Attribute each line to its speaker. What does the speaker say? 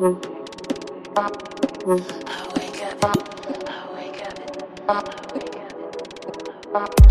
Speaker 1: I wake up. I wake up. I wake up.